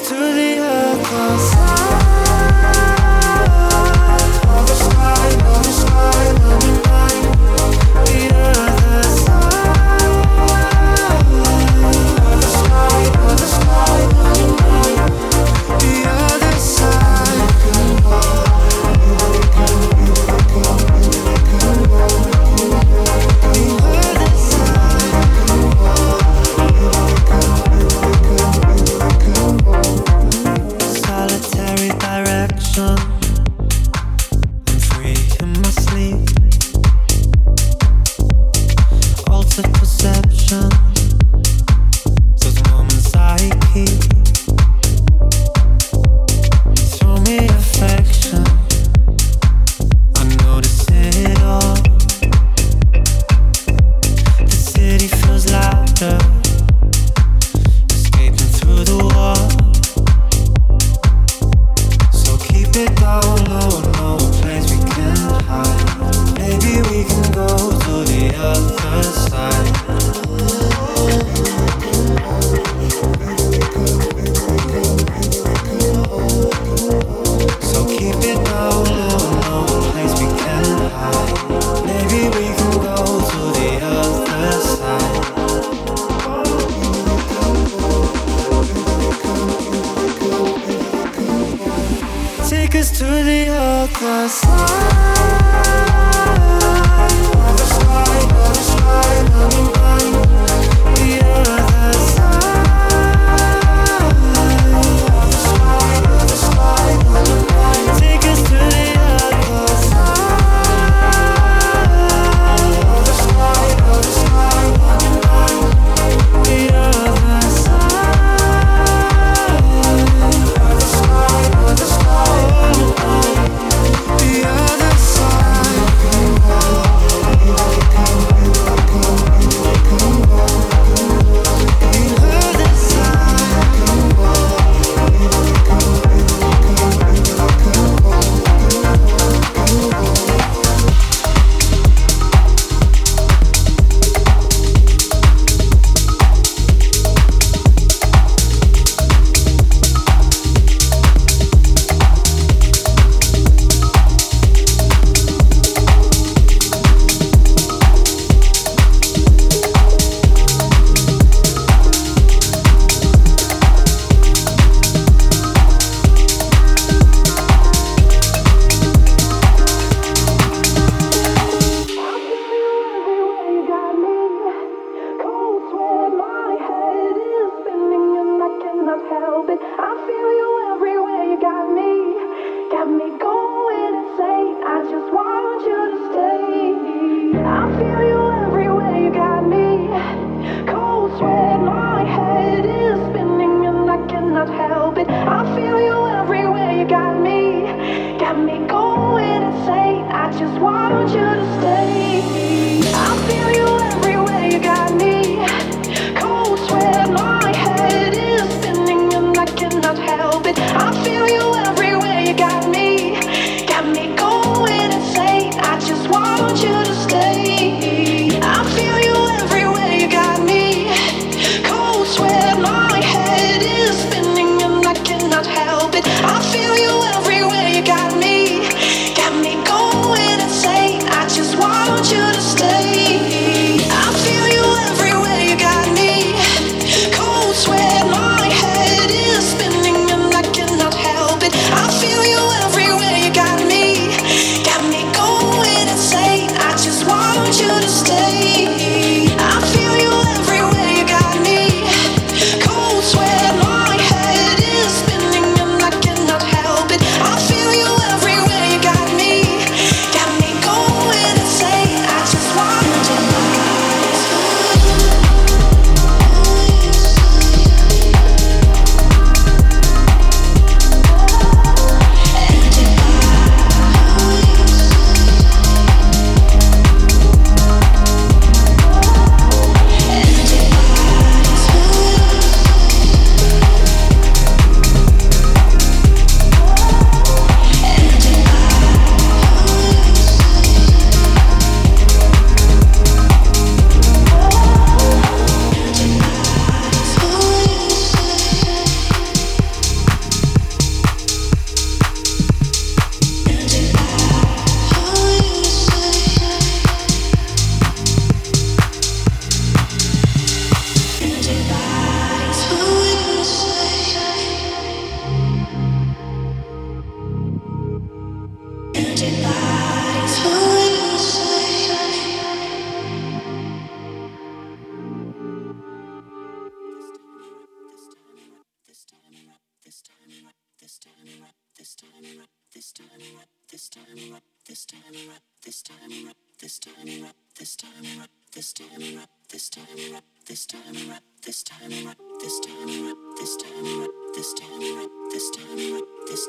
to the earth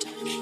Thank you.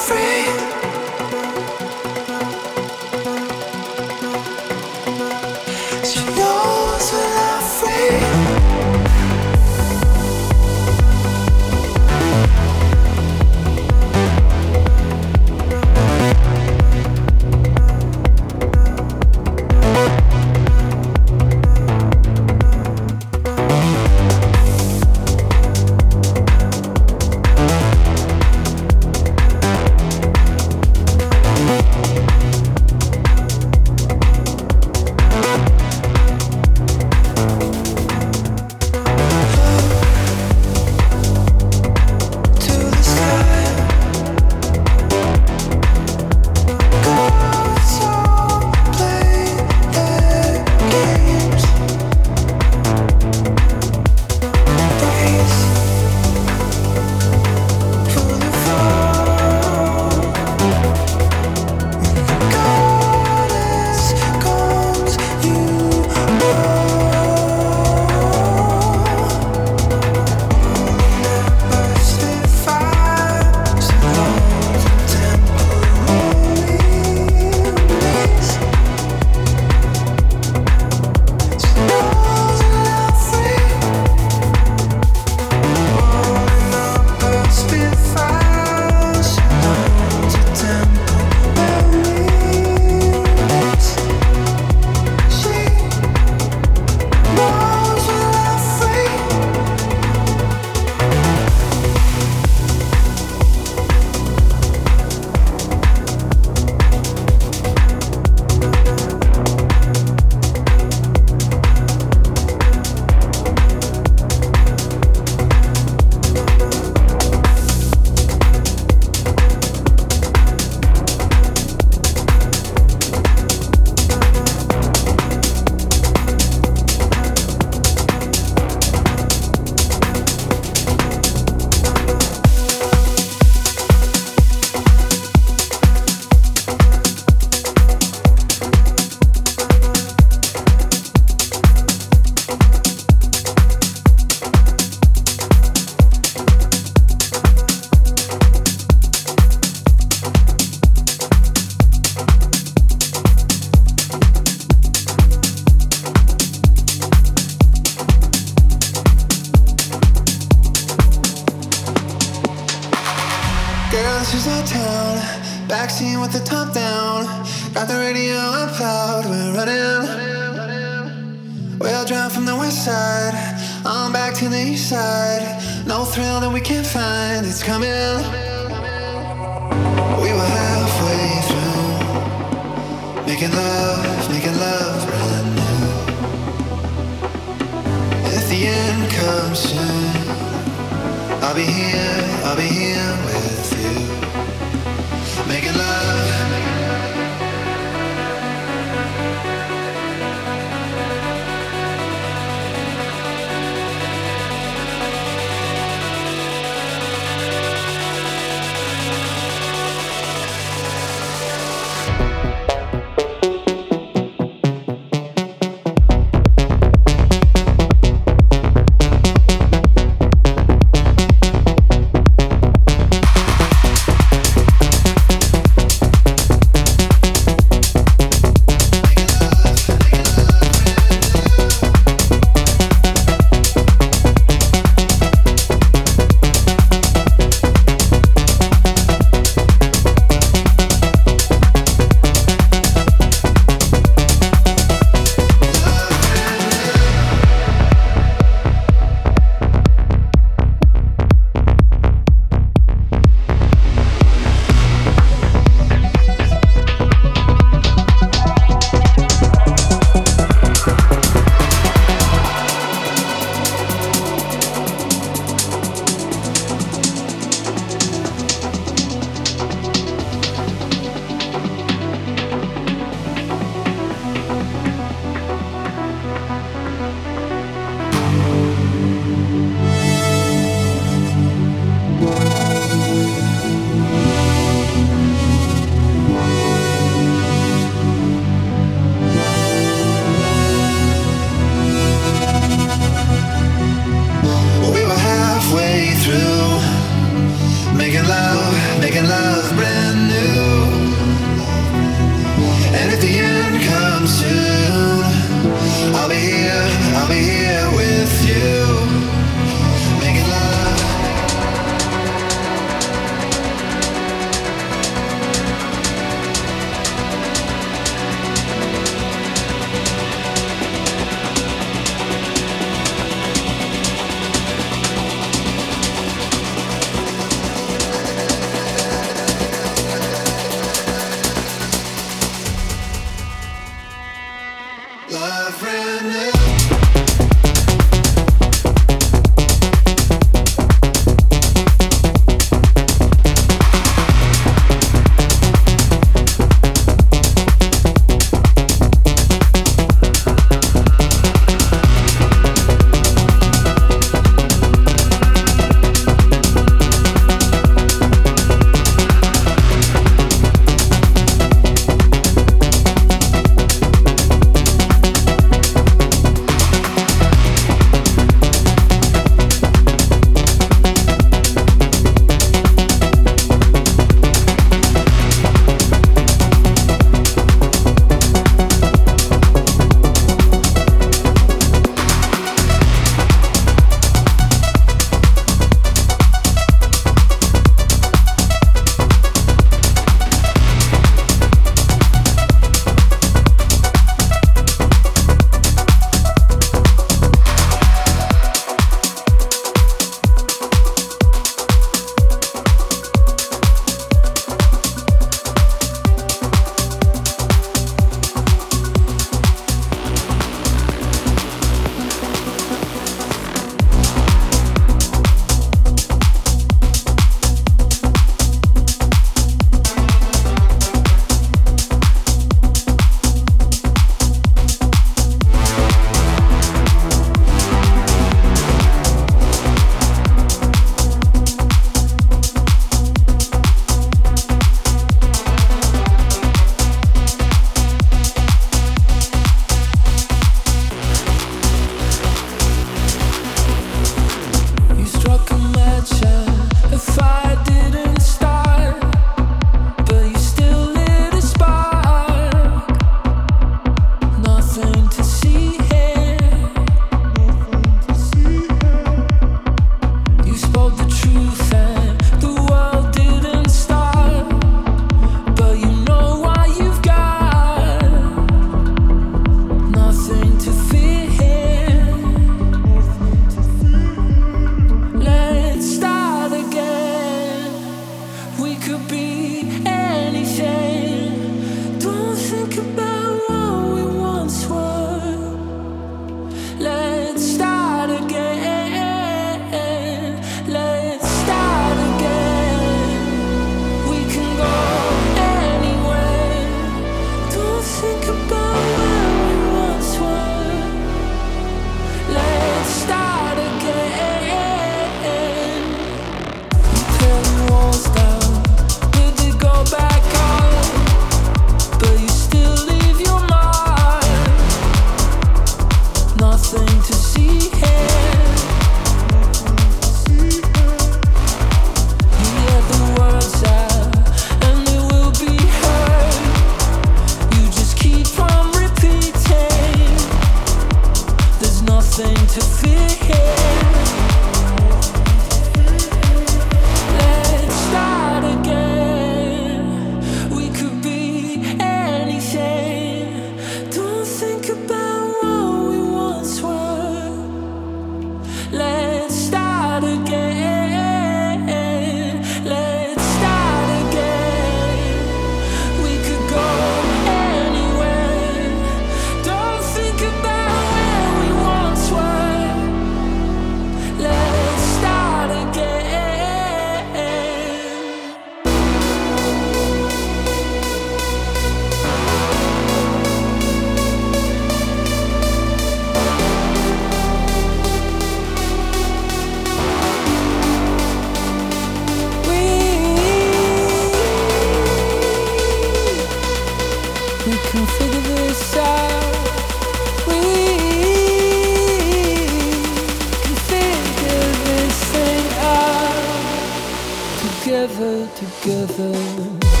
together, together.